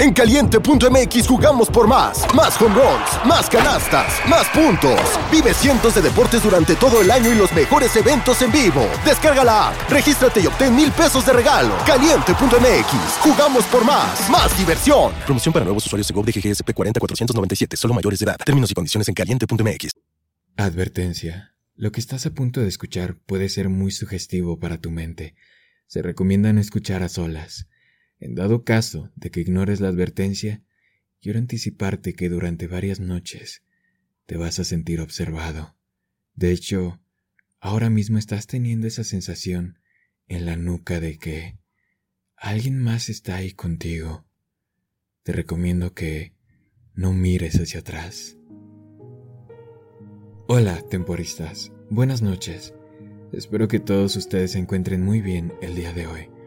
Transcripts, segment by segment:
En caliente.mx jugamos por más. Más home runs, más canastas, más puntos. Vive cientos de deportes durante todo el año y los mejores eventos en vivo. Descarga la app, regístrate y obtén mil pesos de regalo. Caliente.mx, jugamos por más. Más diversión. Promoción para nuevos usuarios de GOV de GGSP 40497, solo mayores de edad. Términos y condiciones en caliente.mx. Advertencia. Lo que estás a punto de escuchar puede ser muy sugestivo para tu mente. Se recomienda no escuchar a solas. En dado caso de que ignores la advertencia, quiero anticiparte que durante varias noches te vas a sentir observado. De hecho, ahora mismo estás teniendo esa sensación en la nuca de que alguien más está ahí contigo. Te recomiendo que no mires hacia atrás. Hola, temporistas. Buenas noches. Espero que todos ustedes se encuentren muy bien el día de hoy.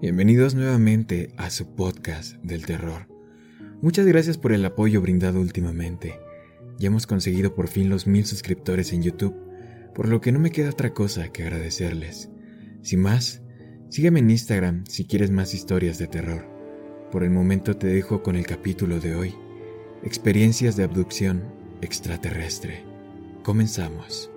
Bienvenidos nuevamente a su podcast del terror. Muchas gracias por el apoyo brindado últimamente. Ya hemos conseguido por fin los mil suscriptores en YouTube, por lo que no me queda otra cosa que agradecerles. Sin más, sígueme en Instagram si quieres más historias de terror. Por el momento te dejo con el capítulo de hoy, Experiencias de abducción extraterrestre. Comenzamos.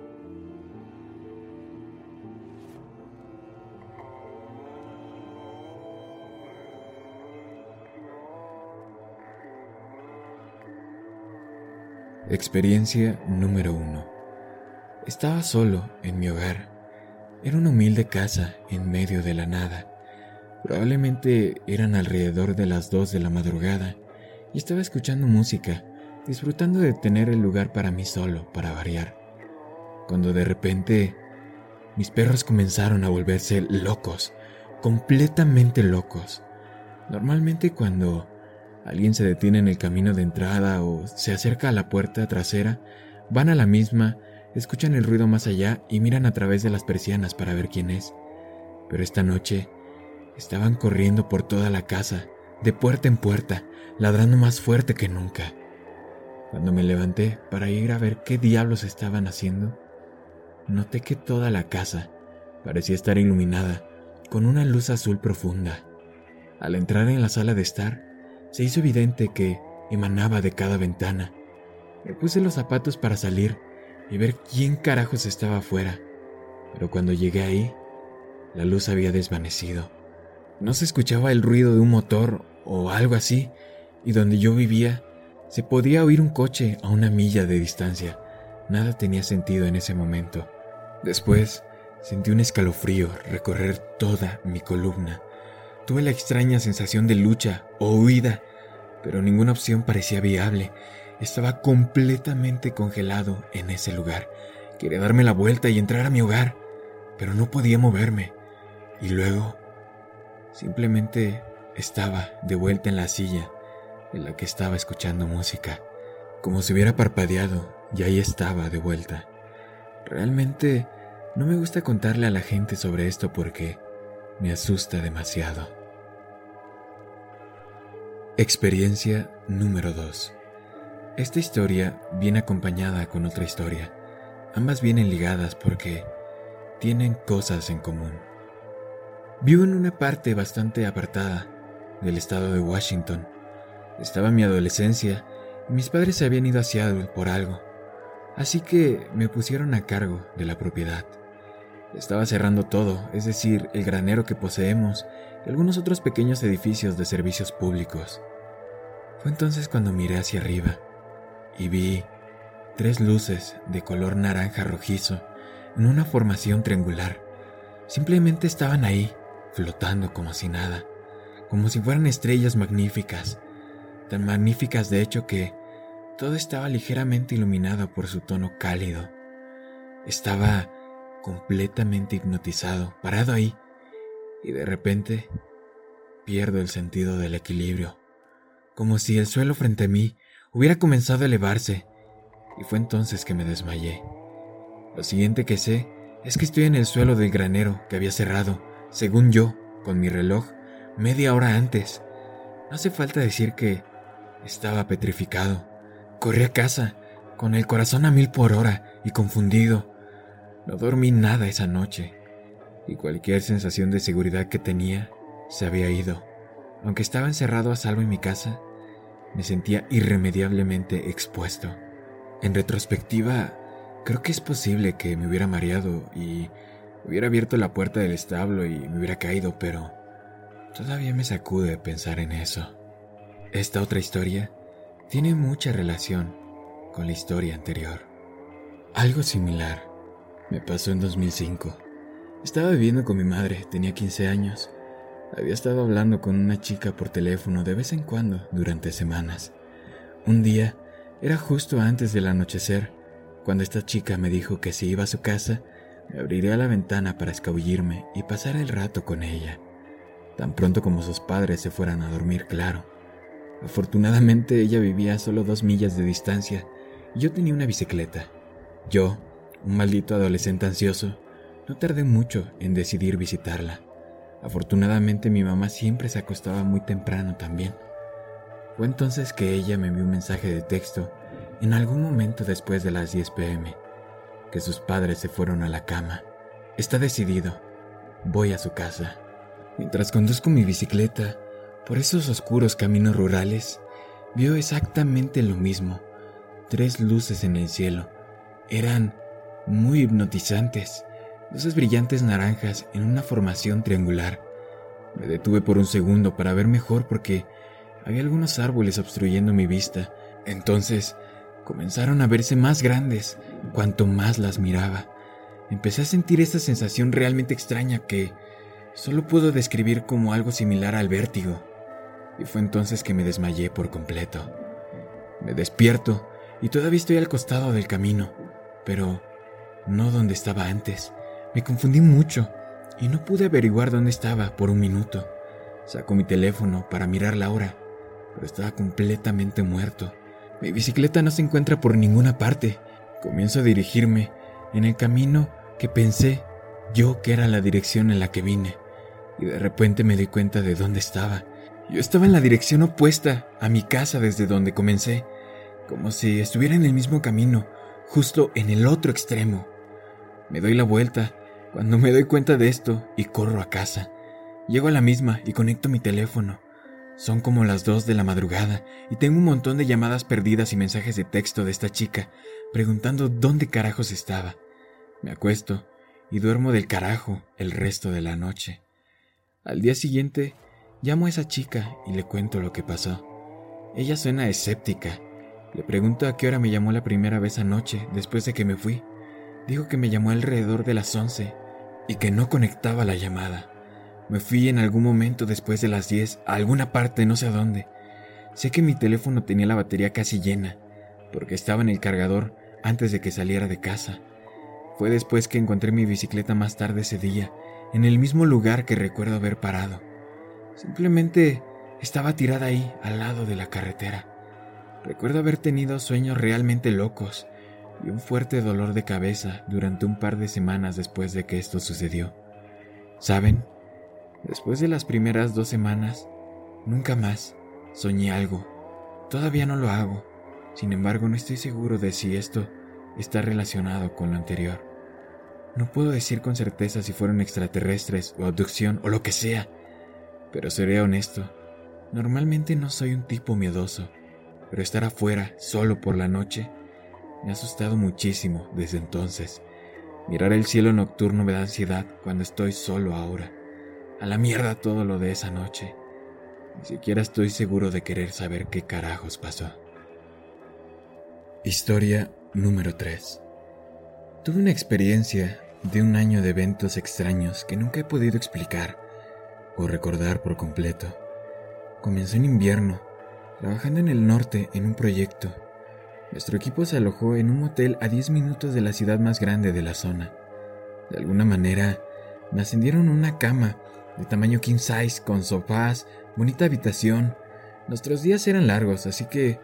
Experiencia número 1. Estaba solo en mi hogar. Era una humilde casa en medio de la nada. Probablemente eran alrededor de las 2 de la madrugada y estaba escuchando música, disfrutando de tener el lugar para mí solo, para variar. Cuando de repente mis perros comenzaron a volverse locos, completamente locos. Normalmente cuando alguien se detiene en el camino de entrada o se acerca a la puerta trasera, van a la misma, escuchan el ruido más allá y miran a través de las persianas para ver quién es. Pero esta noche estaban corriendo por toda la casa, de puerta en puerta, ladrando más fuerte que nunca. Cuando me levanté para ir a ver qué diablos estaban haciendo, noté que toda la casa parecía estar iluminada con una luz azul profunda. Al entrar en la sala de estar, se hizo evidente que emanaba de cada ventana. Me puse los zapatos para salir y ver quién carajos estaba afuera, pero cuando llegué ahí, la luz había desvanecido. No se escuchaba el ruido de un motor o algo así, y donde yo vivía se podía oír un coche a una milla de distancia. Nada tenía sentido en ese momento. Después sentí un escalofrío recorrer toda mi columna Tuve la extraña sensación de lucha o huida, pero ninguna opción parecía viable. Estaba completamente congelado en ese lugar. Quería darme la vuelta y entrar a mi hogar, pero no podía moverme. Y luego, simplemente estaba de vuelta en la silla en la que estaba escuchando música, como si hubiera parpadeado y ahí estaba de vuelta. Realmente no me gusta contarle a la gente sobre esto porque me asusta demasiado. Experiencia número 2. Esta historia viene acompañada con otra historia. Ambas vienen ligadas porque tienen cosas en común. Vivo en una parte bastante apartada del estado de Washington. Estaba mi adolescencia y mis padres se habían ido a Seattle por algo, así que me pusieron a cargo de la propiedad. Estaba cerrando todo, es decir, el granero que poseemos y algunos otros pequeños edificios de servicios públicos. Fue entonces cuando miré hacia arriba y vi tres luces de color naranja rojizo en una formación triangular. Simplemente estaban ahí, flotando como si nada, como si fueran estrellas magníficas, tan magníficas de hecho que todo estaba ligeramente iluminado por su tono cálido. Estaba completamente hipnotizado, parado ahí, y de repente pierdo el sentido del equilibrio, como si el suelo frente a mí hubiera comenzado a elevarse, y fue entonces que me desmayé. Lo siguiente que sé es que estoy en el suelo del granero que había cerrado, según yo, con mi reloj, media hora antes. No hace falta decir que estaba petrificado. Corrí a casa, con el corazón a mil por hora y confundido. No dormí nada esa noche y cualquier sensación de seguridad que tenía se había ido. Aunque estaba encerrado a salvo en mi casa, me sentía irremediablemente expuesto. En retrospectiva, creo que es posible que me hubiera mareado y hubiera abierto la puerta del establo y me hubiera caído, pero todavía me sacude pensar en eso. Esta otra historia tiene mucha relación con la historia anterior. Algo similar me pasó en 2005. Estaba viviendo con mi madre, tenía 15 años. Había estado hablando con una chica por teléfono de vez en cuando durante semanas. Un día, era justo antes del anochecer, cuando esta chica me dijo que si iba a su casa, me abriría la ventana para escabullirme y pasar el rato con ella. Tan pronto como sus padres se fueran a dormir, claro. Afortunadamente ella vivía a solo dos millas de distancia y yo tenía una bicicleta. Yo, un maldito adolescente ansioso, no tardé mucho en decidir visitarla. Afortunadamente mi mamá siempre se acostaba muy temprano también. Fue entonces que ella me envió un mensaje de texto en algún momento después de las 10 pm, que sus padres se fueron a la cama. Está decidido. Voy a su casa. Mientras conduzco mi bicicleta por esos oscuros caminos rurales, vio exactamente lo mismo. Tres luces en el cielo. Eran muy hipnotizantes luces brillantes naranjas en una formación triangular. Me detuve por un segundo para ver mejor porque había algunos árboles obstruyendo mi vista. Entonces comenzaron a verse más grandes cuanto más las miraba. Empecé a sentir esta sensación realmente extraña que solo puedo describir como algo similar al vértigo. Y fue entonces que me desmayé por completo. Me despierto y todavía estoy al costado del camino, pero no donde estaba antes. Me confundí mucho y no pude averiguar dónde estaba por un minuto. Saco mi teléfono para mirar la hora, pero estaba completamente muerto. Mi bicicleta no se encuentra por ninguna parte. Comienzo a dirigirme en el camino que pensé yo que era la dirección en la que vine, y de repente me di cuenta de dónde estaba. Yo estaba en la dirección opuesta a mi casa desde donde comencé, como si estuviera en el mismo camino, justo en el otro extremo. Me doy la vuelta cuando me doy cuenta de esto y corro a casa, llego a la misma y conecto mi teléfono. Son como las dos de la madrugada y tengo un montón de llamadas perdidas y mensajes de texto de esta chica preguntando dónde carajos estaba. Me acuesto y duermo del carajo el resto de la noche. Al día siguiente, llamo a esa chica y le cuento lo que pasó. Ella suena escéptica. Le pregunto a qué hora me llamó la primera vez anoche después de que me fui. Dijo que me llamó alrededor de las once y que no conectaba la llamada. Me fui en algún momento después de las 10 a alguna parte, no sé a dónde. Sé que mi teléfono tenía la batería casi llena, porque estaba en el cargador antes de que saliera de casa. Fue después que encontré mi bicicleta más tarde ese día, en el mismo lugar que recuerdo haber parado. Simplemente estaba tirada ahí, al lado de la carretera. Recuerdo haber tenido sueños realmente locos, y un fuerte dolor de cabeza durante un par de semanas después de que esto sucedió. ¿Saben? Después de las primeras dos semanas, nunca más soñé algo. Todavía no lo hago. Sin embargo, no estoy seguro de si esto está relacionado con lo anterior. No puedo decir con certeza si fueron extraterrestres o abducción o lo que sea, pero seré honesto. Normalmente no soy un tipo miedoso, pero estar afuera solo por la noche me ha asustado muchísimo desde entonces. Mirar el cielo nocturno me da ansiedad cuando estoy solo ahora. A la mierda todo lo de esa noche. Ni siquiera estoy seguro de querer saber qué carajos pasó. Historia número 3. Tuve una experiencia de un año de eventos extraños que nunca he podido explicar o recordar por completo. Comenzó en invierno, trabajando en el norte en un proyecto nuestro equipo se alojó en un motel a 10 minutos de la ciudad más grande de la zona. De alguna manera, me ascendieron una cama de tamaño king size con sofás, bonita habitación. Nuestros días eran largos, así que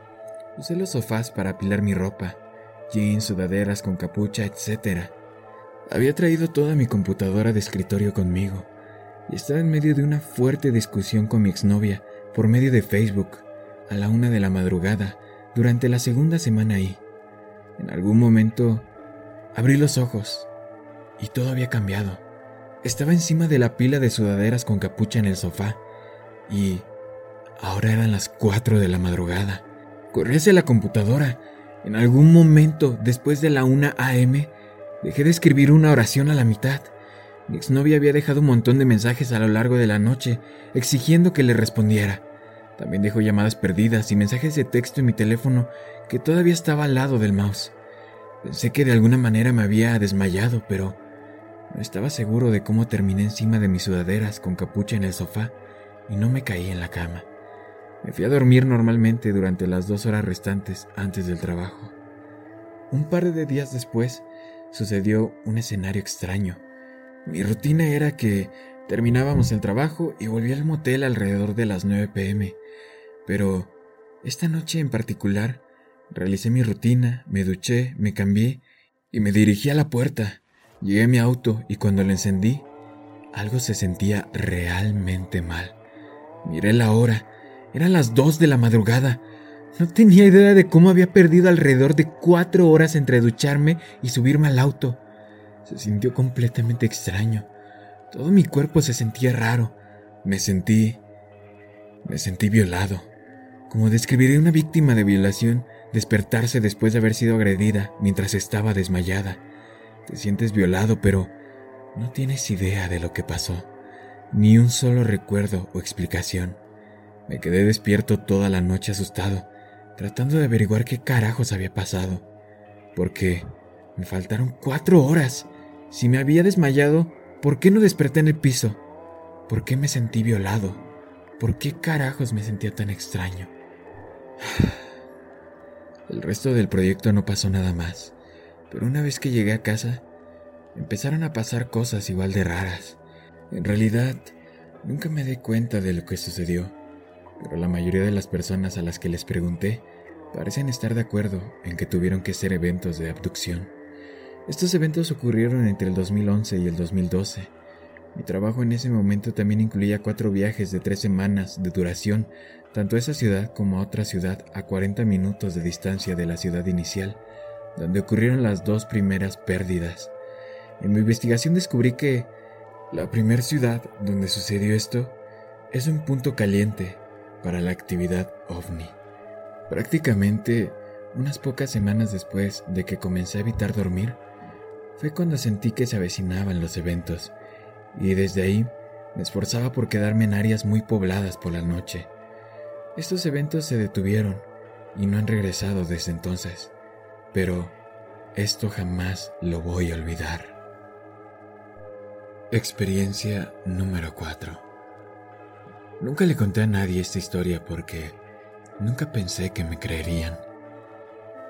usé los sofás para apilar mi ropa, jeans, sudaderas con capucha, etc. Había traído toda mi computadora de escritorio conmigo y estaba en medio de una fuerte discusión con mi exnovia por medio de Facebook a la una de la madrugada durante la segunda semana ahí. En algún momento abrí los ojos y todo había cambiado. Estaba encima de la pila de sudaderas con capucha en el sofá y Ahora eran las 4 de la madrugada. Corrí hacia la computadora. En algún momento, después de la 1 a.m., dejé de escribir una oración a la mitad. Mi exnovia había dejado un montón de mensajes a lo largo de la noche, exigiendo que le respondiera. También dejó llamadas perdidas y mensajes de texto en mi teléfono que todavía estaba al lado del mouse. Pensé que de alguna manera me había desmayado, pero no estaba seguro de cómo terminé encima de mis sudaderas con capucha en el sofá y no me caí en la cama. Me fui a dormir normalmente durante las dos horas restantes antes del trabajo. Un par de días después sucedió un escenario extraño. Mi rutina era que terminábamos el trabajo y volví al motel alrededor de las 9 pm, pero esta noche en particular realicé mi rutina, me duché, me cambié y me dirigí a la puerta. Llegué a mi auto y cuando lo encendí, algo se sentía realmente mal. Miré la hora eran las dos de la madrugada. No tenía idea de cómo había perdido alrededor de cuatro horas entre ducharme y subirme al auto. Se sintió completamente extraño. Todo mi cuerpo se sentía raro. Me sentí... me sentí violado. Como describiría una víctima de violación despertarse después de haber sido agredida mientras estaba desmayada. Te sientes violado, pero no tienes idea de lo que pasó. Ni un solo recuerdo o explicación. Me quedé despierto toda la noche asustado, tratando de averiguar qué carajos había pasado. Porque me faltaron cuatro horas. Si me había desmayado, ¿por qué no desperté en el piso? ¿Por qué me sentí violado? ¿Por qué carajos me sentía tan extraño? El resto del proyecto no pasó nada más, pero una vez que llegué a casa, empezaron a pasar cosas igual de raras. En realidad, nunca me di cuenta de lo que sucedió pero la mayoría de las personas a las que les pregunté parecen estar de acuerdo en que tuvieron que ser eventos de abducción. Estos eventos ocurrieron entre el 2011 y el 2012. Mi trabajo en ese momento también incluía cuatro viajes de tres semanas de duración, tanto a esa ciudad como a otra ciudad a 40 minutos de distancia de la ciudad inicial, donde ocurrieron las dos primeras pérdidas. En mi investigación descubrí que la primera ciudad donde sucedió esto es un punto caliente para la actividad ovni. Prácticamente unas pocas semanas después de que comencé a evitar dormir, fue cuando sentí que se avecinaban los eventos, y desde ahí me esforzaba por quedarme en áreas muy pobladas por la noche. Estos eventos se detuvieron y no han regresado desde entonces, pero esto jamás lo voy a olvidar. Experiencia número 4 Nunca le conté a nadie esta historia porque nunca pensé que me creerían.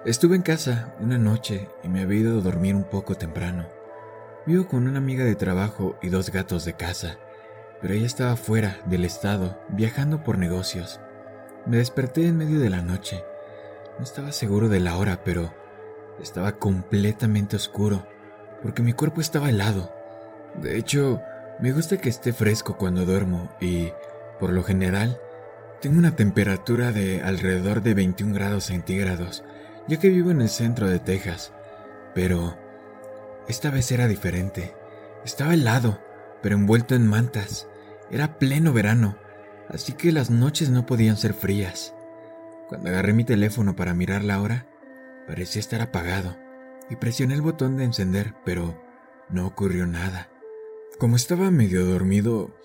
Estuve en casa una noche y me había ido a dormir un poco temprano. Vivo con una amiga de trabajo y dos gatos de casa, pero ella estaba fuera del estado, viajando por negocios. Me desperté en medio de la noche. No estaba seguro de la hora, pero estaba completamente oscuro, porque mi cuerpo estaba helado. De hecho, me gusta que esté fresco cuando duermo y por lo general, tengo una temperatura de alrededor de 21 grados centígrados, ya que vivo en el centro de Texas. Pero esta vez era diferente. Estaba helado, pero envuelto en mantas. Era pleno verano, así que las noches no podían ser frías. Cuando agarré mi teléfono para mirar la hora, parecía estar apagado, y presioné el botón de encender, pero no ocurrió nada. Como estaba medio dormido,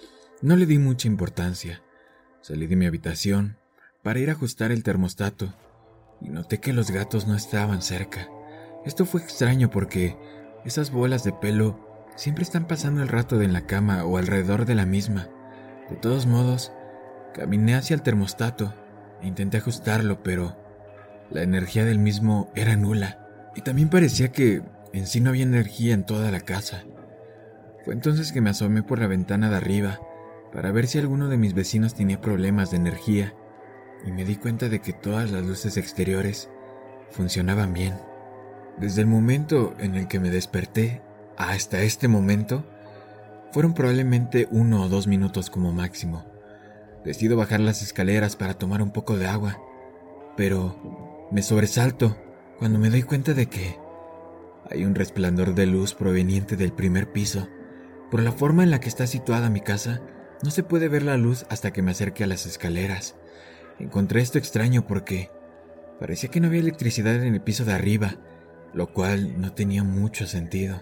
no le di mucha importancia. Salí de mi habitación para ir a ajustar el termostato y noté que los gatos no estaban cerca. Esto fue extraño porque esas bolas de pelo siempre están pasando el rato en la cama o alrededor de la misma. De todos modos, caminé hacia el termostato e intenté ajustarlo, pero la energía del mismo era nula y también parecía que en sí no había energía en toda la casa. Fue entonces que me asomé por la ventana de arriba para ver si alguno de mis vecinos tenía problemas de energía y me di cuenta de que todas las luces exteriores funcionaban bien. Desde el momento en el que me desperté hasta este momento, fueron probablemente uno o dos minutos como máximo. Decido bajar las escaleras para tomar un poco de agua, pero me sobresalto cuando me doy cuenta de que hay un resplandor de luz proveniente del primer piso. Por la forma en la que está situada mi casa, no se puede ver la luz hasta que me acerque a las escaleras. encontré esto extraño porque parecía que no había electricidad en el piso de arriba, lo cual no tenía mucho sentido.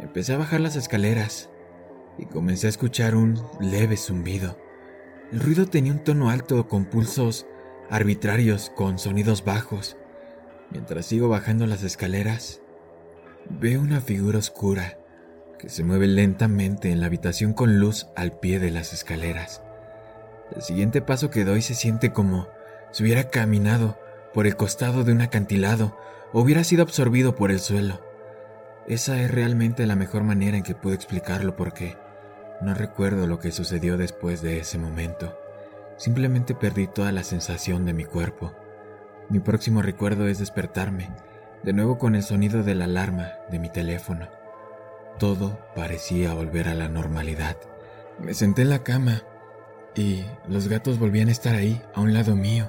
Empecé a bajar las escaleras y comencé a escuchar un leve zumbido. El ruido tenía un tono alto con pulsos arbitrarios con sonidos bajos. Mientras sigo bajando las escaleras, veo una figura oscura que se mueve lentamente en la habitación con luz al pie de las escaleras. El siguiente paso que doy se siente como si hubiera caminado por el costado de un acantilado hubiera sido absorbido por el suelo. Esa es realmente la mejor manera en que puedo explicarlo porque no recuerdo lo que sucedió después de ese momento. Simplemente perdí toda la sensación de mi cuerpo. Mi próximo recuerdo es despertarme, de nuevo con el sonido de la alarma de mi teléfono. Todo parecía volver a la normalidad. Me senté en la cama y los gatos volvían a estar ahí, a un lado mío,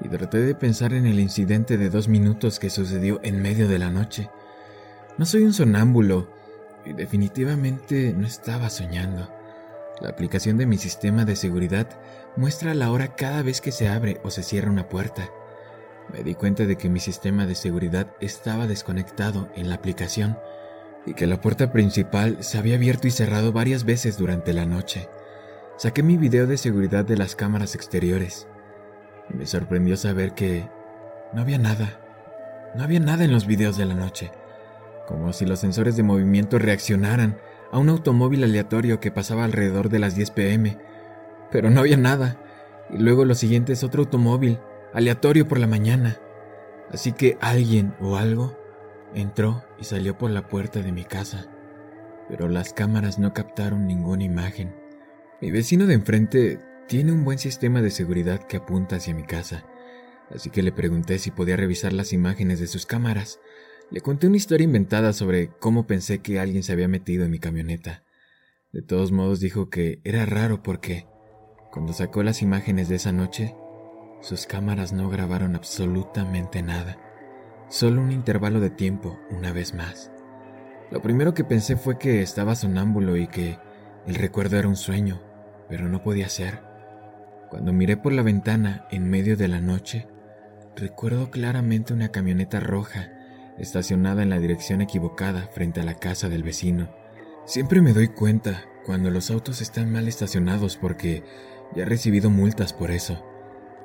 y traté de pensar en el incidente de dos minutos que sucedió en medio de la noche. No soy un sonámbulo y definitivamente no estaba soñando. La aplicación de mi sistema de seguridad muestra la hora cada vez que se abre o se cierra una puerta. Me di cuenta de que mi sistema de seguridad estaba desconectado en la aplicación y que la puerta principal se había abierto y cerrado varias veces durante la noche. Saqué mi video de seguridad de las cámaras exteriores me sorprendió saber que no había nada. No había nada en los videos de la noche como si los sensores de movimiento reaccionaran a un automóvil aleatorio que pasaba alrededor de las 10 pm, pero no había nada, y luego lo siguiente es otro automóvil, aleatorio por la mañana. Así que alguien o algo entró y salió por la puerta de mi casa, pero las cámaras no captaron ninguna imagen. Mi vecino de enfrente tiene un buen sistema de seguridad que apunta hacia mi casa, así que le pregunté si podía revisar las imágenes de sus cámaras, le conté una historia inventada sobre cómo pensé que alguien se había metido en mi camioneta. De todos modos dijo que era raro porque, cuando sacó las imágenes de esa noche, sus cámaras no grabaron absolutamente nada, solo un intervalo de tiempo una vez más. Lo primero que pensé fue que estaba sonámbulo y que el recuerdo era un sueño, pero no podía ser. Cuando miré por la ventana en medio de la noche, recuerdo claramente una camioneta roja estacionada en la dirección equivocada frente a la casa del vecino. Siempre me doy cuenta cuando los autos están mal estacionados porque ya he recibido multas por eso.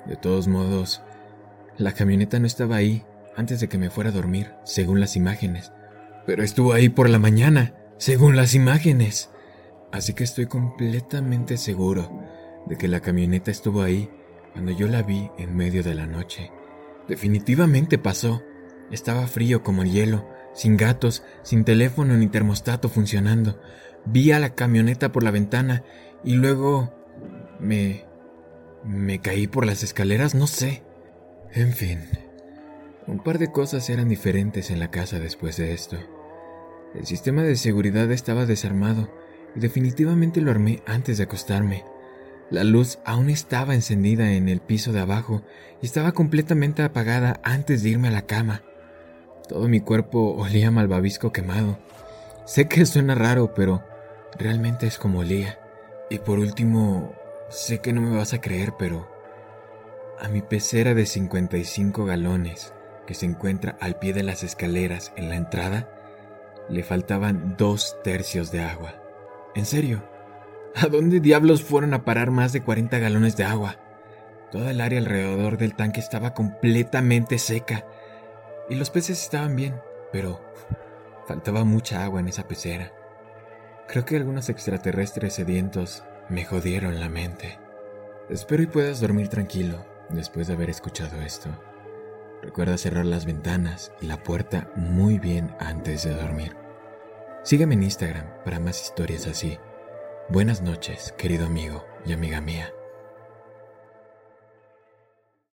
De todos modos, la camioneta no estaba ahí antes de que me fuera a dormir, según las imágenes. Pero estuvo ahí por la mañana, según las imágenes. Así que estoy completamente seguro de que la camioneta estuvo ahí cuando yo la vi en medio de la noche. Definitivamente pasó. Estaba frío como el hielo, sin gatos, sin teléfono ni termostato funcionando. Vi a la camioneta por la ventana y luego me... me caí por las escaleras, no sé. En fin, un par de cosas eran diferentes en la casa después de esto. El sistema de seguridad estaba desarmado y definitivamente lo armé antes de acostarme. La luz aún estaba encendida en el piso de abajo y estaba completamente apagada antes de irme a la cama. Todo mi cuerpo olía a malvavisco quemado. Sé que suena raro, pero realmente es como olía. Y por último, sé que no me vas a creer, pero a mi pecera de 55 galones, que se encuentra al pie de las escaleras en la entrada, le faltaban dos tercios de agua. En serio, ¿a dónde diablos fueron a parar más de 40 galones de agua? Toda el área alrededor del tanque estaba completamente seca y los peces estaban bien, pero faltaba mucha agua en esa pecera. Creo que algunos extraterrestres sedientos me jodieron la mente. Espero y puedas dormir tranquilo después de haber escuchado esto. Recuerda cerrar las ventanas y la puerta muy bien antes de dormir. Sígueme en Instagram para más historias así. Buenas noches, querido amigo y amiga mía.